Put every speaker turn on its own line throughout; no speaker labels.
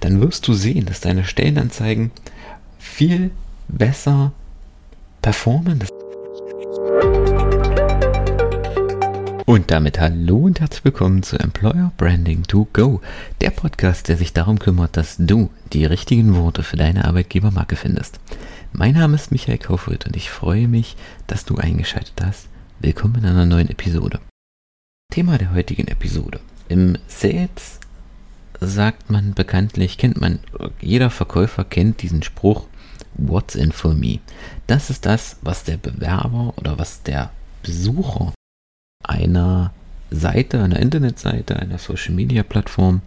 dann wirst du sehen, dass deine Stellenanzeigen viel besser performen. Und damit hallo und herzlich willkommen zu Employer Branding to Go, der Podcast, der sich darum kümmert, dass du die richtigen Worte für deine Arbeitgebermarke findest. Mein Name ist Michael Kaufrith und ich freue mich, dass du eingeschaltet hast. Willkommen in einer neuen Episode. Thema der heutigen Episode. Im Sales sagt man bekanntlich, kennt man, jeder Verkäufer kennt diesen Spruch, What's in for me? Das ist das, was der Bewerber oder was der Besucher einer Seite, einer Internetseite, einer Social Media Plattform,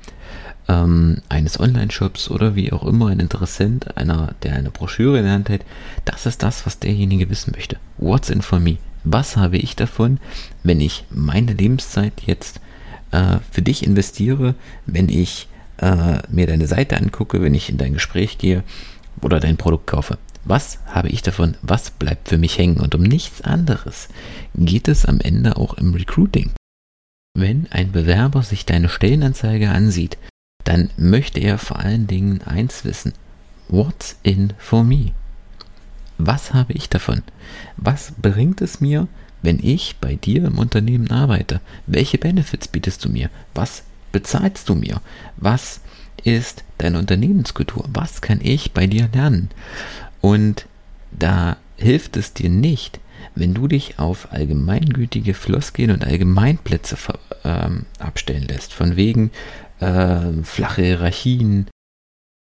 ähm, eines Online-Shops oder wie auch immer ein Interessent, einer, der eine Broschüre in der Hand hält, das ist das, was derjenige wissen möchte. What's in for me? Was habe ich davon, wenn ich meine Lebenszeit jetzt äh, für dich investiere, wenn ich äh, mir deine Seite angucke, wenn ich in dein Gespräch gehe oder dein Produkt kaufe. Was habe ich davon? Was bleibt für mich hängen? Und um nichts anderes geht es am Ende auch im Recruiting. Wenn ein Bewerber sich deine Stellenanzeige ansieht, dann möchte er vor allen Dingen eins wissen. What's in for me? Was habe ich davon? Was bringt es mir, wenn ich bei dir im Unternehmen arbeite? Welche Benefits bietest du mir? Was bezahlst du mir? Was ist deine Unternehmenskultur? Was kann ich bei dir lernen? Und da hilft es dir nicht, wenn du dich auf allgemeingültige Floskeln und Allgemeinplätze ähm, abstellen lässt, von wegen äh, flache Hierarchien,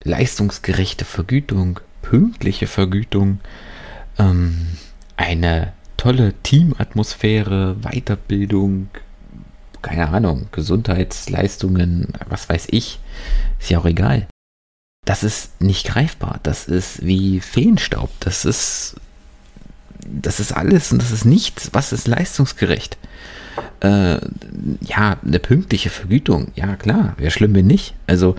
leistungsgerechte Vergütung, pünktliche Vergütung, ähm, eine tolle Teamatmosphäre, Weiterbildung, keine Ahnung, Gesundheitsleistungen, was weiß ich, ist ja auch egal. Das ist nicht greifbar. Das ist wie Feenstaub. Das ist, das ist alles und das ist nichts. Was ist leistungsgerecht? Äh, ja, eine pünktliche Vergütung. Ja, klar. Wäre schlimm, wenn nicht. Also,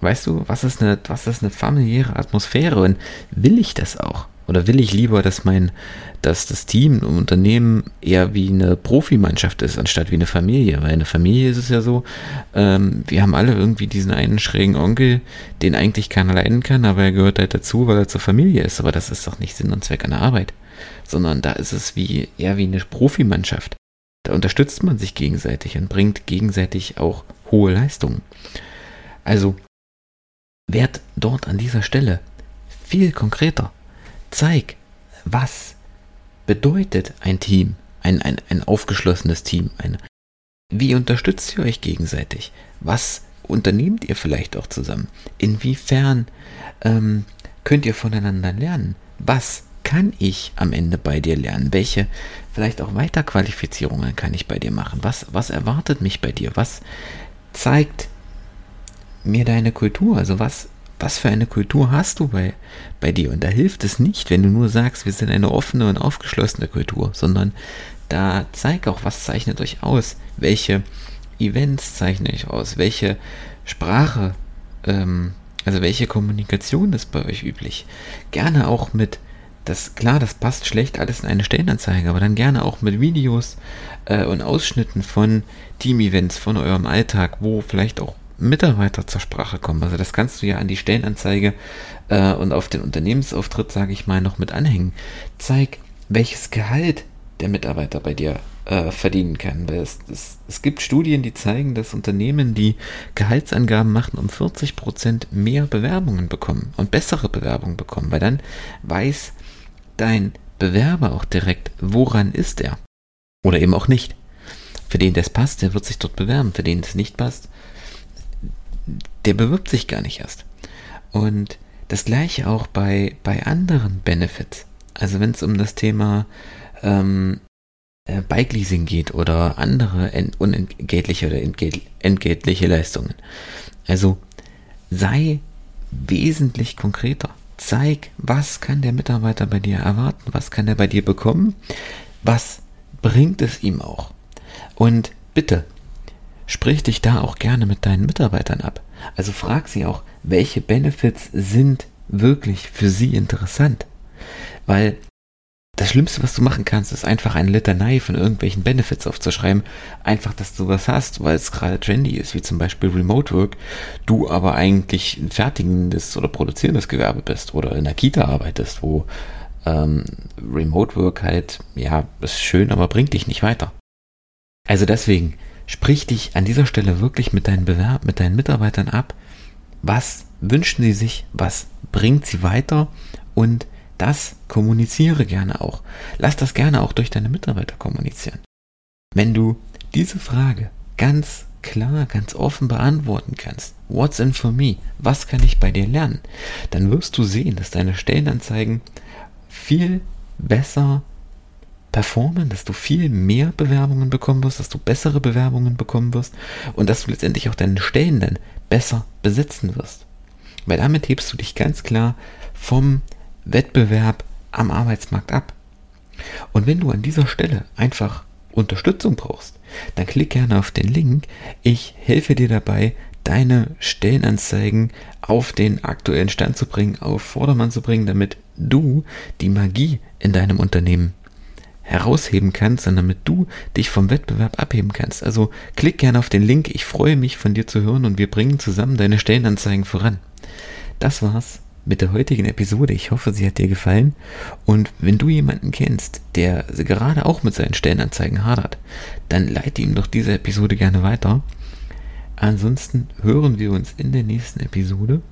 weißt du, was ist eine, was ist eine familiäre Atmosphäre und will ich das auch? Oder will ich lieber, dass mein, dass das Team im Unternehmen eher wie eine Profimannschaft ist, anstatt wie eine Familie? Weil eine Familie ist es ja so, ähm, wir haben alle irgendwie diesen einen schrägen Onkel, den eigentlich keiner leiden kann, aber er gehört halt dazu, weil er zur Familie ist. Aber das ist doch nicht Sinn und Zweck einer Arbeit. Sondern da ist es wie, eher wie eine Profimannschaft. Da unterstützt man sich gegenseitig und bringt gegenseitig auch hohe Leistungen. Also, werd dort an dieser Stelle viel konkreter zeig, was bedeutet ein Team, ein, ein, ein aufgeschlossenes Team, ein, wie unterstützt ihr euch gegenseitig? Was unternehmt ihr vielleicht auch zusammen? Inwiefern ähm, könnt ihr voneinander lernen? Was kann ich am Ende bei dir lernen? Welche vielleicht auch Weiterqualifizierungen kann ich bei dir machen? Was, was erwartet mich bei dir? Was zeigt mir deine Kultur? Also was was für eine Kultur hast du bei, bei dir? Und da hilft es nicht, wenn du nur sagst, wir sind eine offene und aufgeschlossene Kultur, sondern da zeig auch, was zeichnet euch aus, welche Events zeichnen euch aus, welche Sprache, ähm, also welche Kommunikation ist bei euch üblich. Gerne auch mit, das klar, das passt schlecht alles in eine Stellenanzeige, aber dann gerne auch mit Videos äh, und Ausschnitten von Team-Events, von eurem Alltag, wo vielleicht auch Mitarbeiter zur Sprache kommen. Also das kannst du ja an die Stellenanzeige äh, und auf den Unternehmensauftritt, sage ich mal, noch mit anhängen. Zeig, welches Gehalt der Mitarbeiter bei dir äh, verdienen kann. Es, es, es gibt Studien, die zeigen, dass Unternehmen, die Gehaltsangaben machen, um 40% mehr Bewerbungen bekommen und bessere Bewerbungen bekommen, weil dann weiß dein Bewerber auch direkt, woran ist er. Oder eben auch nicht. Für den das passt, der wird sich dort bewerben. Für den es nicht passt, der bewirbt sich gar nicht erst. Und das gleiche auch bei, bei anderen Benefits. Also wenn es um das Thema ähm, äh, Bike Leasing geht oder andere ent unentgeltliche oder entgelt entgeltliche Leistungen. Also sei wesentlich konkreter. Zeig, was kann der Mitarbeiter bei dir erwarten, was kann er bei dir bekommen, was bringt es ihm auch. Und bitte Sprich dich da auch gerne mit deinen Mitarbeitern ab. Also frag sie auch, welche Benefits sind wirklich für sie interessant. Weil das Schlimmste, was du machen kannst, ist einfach eine Litanei von irgendwelchen Benefits aufzuschreiben. Einfach, dass du was hast, weil es gerade trendy ist, wie zum Beispiel Remote Work. Du aber eigentlich ein fertigendes oder produzierendes Gewerbe bist oder in der Kita arbeitest, wo ähm, Remote Work halt, ja, ist schön, aber bringt dich nicht weiter. Also deswegen, sprich dich an dieser Stelle wirklich mit deinen Bewerb, mit deinen Mitarbeitern ab. Was wünschen sie sich? Was bringt sie weiter? Und das kommuniziere gerne auch. Lass das gerne auch durch deine Mitarbeiter kommunizieren. Wenn du diese Frage ganz klar, ganz offen beantworten kannst, what's in for me, was kann ich bei dir lernen, dann wirst du sehen, dass deine Stellenanzeigen viel besser performen, dass du viel mehr Bewerbungen bekommen wirst, dass du bessere Bewerbungen bekommen wirst und dass du letztendlich auch deine Stellen dann besser besetzen wirst. Weil damit hebst du dich ganz klar vom Wettbewerb am Arbeitsmarkt ab. Und wenn du an dieser Stelle einfach Unterstützung brauchst, dann klick gerne auf den Link. Ich helfe dir dabei, deine Stellenanzeigen auf den aktuellen Stand zu bringen, auf Vordermann zu bringen, damit du die Magie in deinem Unternehmen herausheben kannst, sondern damit du dich vom Wettbewerb abheben kannst. Also klick gerne auf den Link. Ich freue mich von dir zu hören und wir bringen zusammen deine Stellenanzeigen voran. Das war's mit der heutigen Episode. Ich hoffe, sie hat dir gefallen. Und wenn du jemanden kennst, der gerade auch mit seinen Stellenanzeigen hadert, dann leite ihm doch diese Episode gerne weiter. Ansonsten hören wir uns in der nächsten Episode.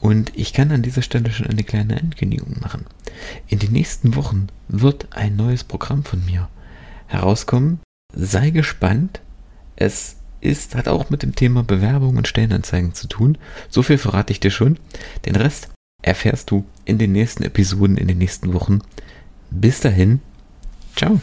Und ich kann an dieser Stelle schon eine kleine Ankündigung machen. In den nächsten Wochen wird ein neues Programm von mir herauskommen. Sei gespannt. Es ist, hat auch mit dem Thema Bewerbung und Stellenanzeigen zu tun. So viel verrate ich dir schon. Den Rest erfährst du in den nächsten Episoden, in den nächsten Wochen. Bis dahin, ciao.